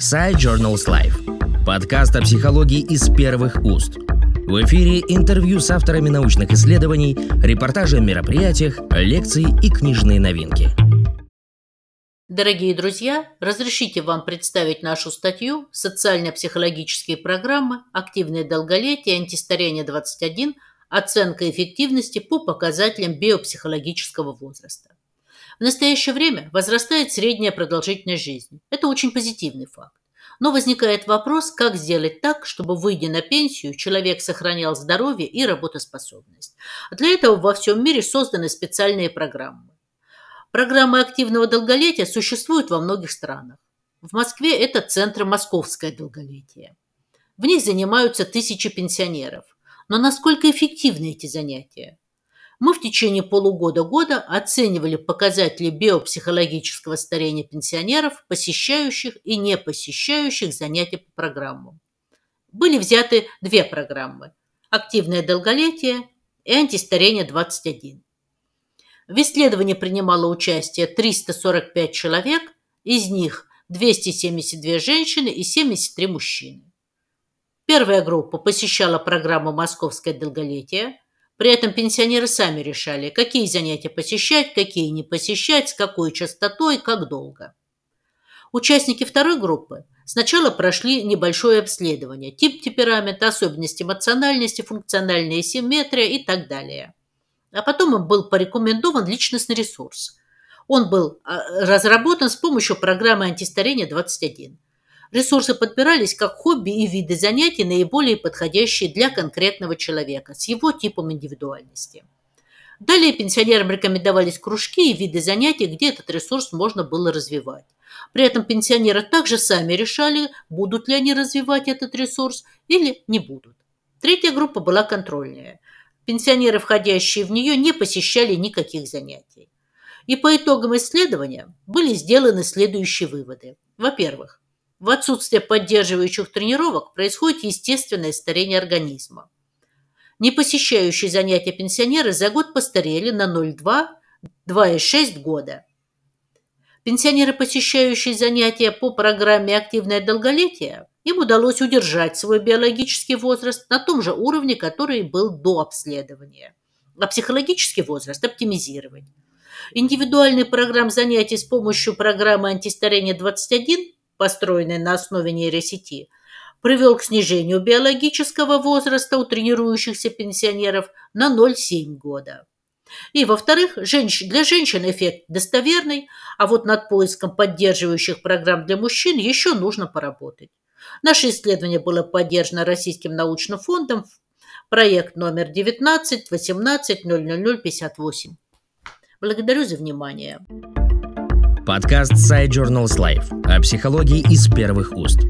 Side Journals Life. Подкаст о психологии из первых уст. В эфире интервью с авторами научных исследований, репортажи о мероприятиях, лекции и книжные новинки. Дорогие друзья, разрешите вам представить нашу статью «Социально-психологические программы. Активное долголетие. Антистарение 21. Оценка эффективности по показателям биопсихологического возраста». В настоящее время возрастает средняя продолжительность жизни. Это очень позитивный факт. Но возникает вопрос, как сделать так, чтобы, выйдя на пенсию, человек сохранял здоровье и работоспособность. Для этого во всем мире созданы специальные программы. Программы активного долголетия существуют во многих странах. В Москве это центр «Московское долголетие». В них занимаются тысячи пенсионеров. Но насколько эффективны эти занятия? Мы в течение полугода-года оценивали показатели биопсихологического старения пенсионеров, посещающих и не посещающих занятия по программам. Были взяты две программы – «Активное долголетие» и «Антистарение 21». В исследовании принимало участие 345 человек, из них 272 женщины и 73 мужчины. Первая группа посещала программу «Московское долголетие», при этом пенсионеры сами решали, какие занятия посещать, какие не посещать, с какой частотой, как долго. Участники второй группы сначала прошли небольшое обследование, тип темперамента, особенности эмоциональности, функциональная симметрия и так далее. А потом им был порекомендован личностный ресурс. Он был а, разработан с помощью программы антистарения 21. Ресурсы подбирались как хобби и виды занятий, наиболее подходящие для конкретного человека с его типом индивидуальности. Далее пенсионерам рекомендовались кружки и виды занятий, где этот ресурс можно было развивать. При этом пенсионеры также сами решали, будут ли они развивать этот ресурс или не будут. Третья группа была контрольная. Пенсионеры, входящие в нее, не посещали никаких занятий. И по итогам исследования были сделаны следующие выводы. Во-первых, в отсутствие поддерживающих тренировок происходит естественное старение организма. Не посещающие занятия пенсионеры за год постарели на 0,2-2,6 года. Пенсионеры, посещающие занятия по программе «Активное долголетие», им удалось удержать свой биологический возраст на том же уровне, который был до обследования, а психологический возраст оптимизировать. Индивидуальный программ занятий с помощью программы антистарения 21 построенный на основе нейросети, привел к снижению биологического возраста у тренирующихся пенсионеров на 0,7 года. И, во-вторых, женщ... для женщин эффект достоверный, а вот над поиском поддерживающих программ для мужчин еще нужно поработать. Наше исследование было поддержано Российским научным фондом, проект номер 19 18 00058. Благодарю за внимание. Подкаст Side Journals Life о психологии из первых уст.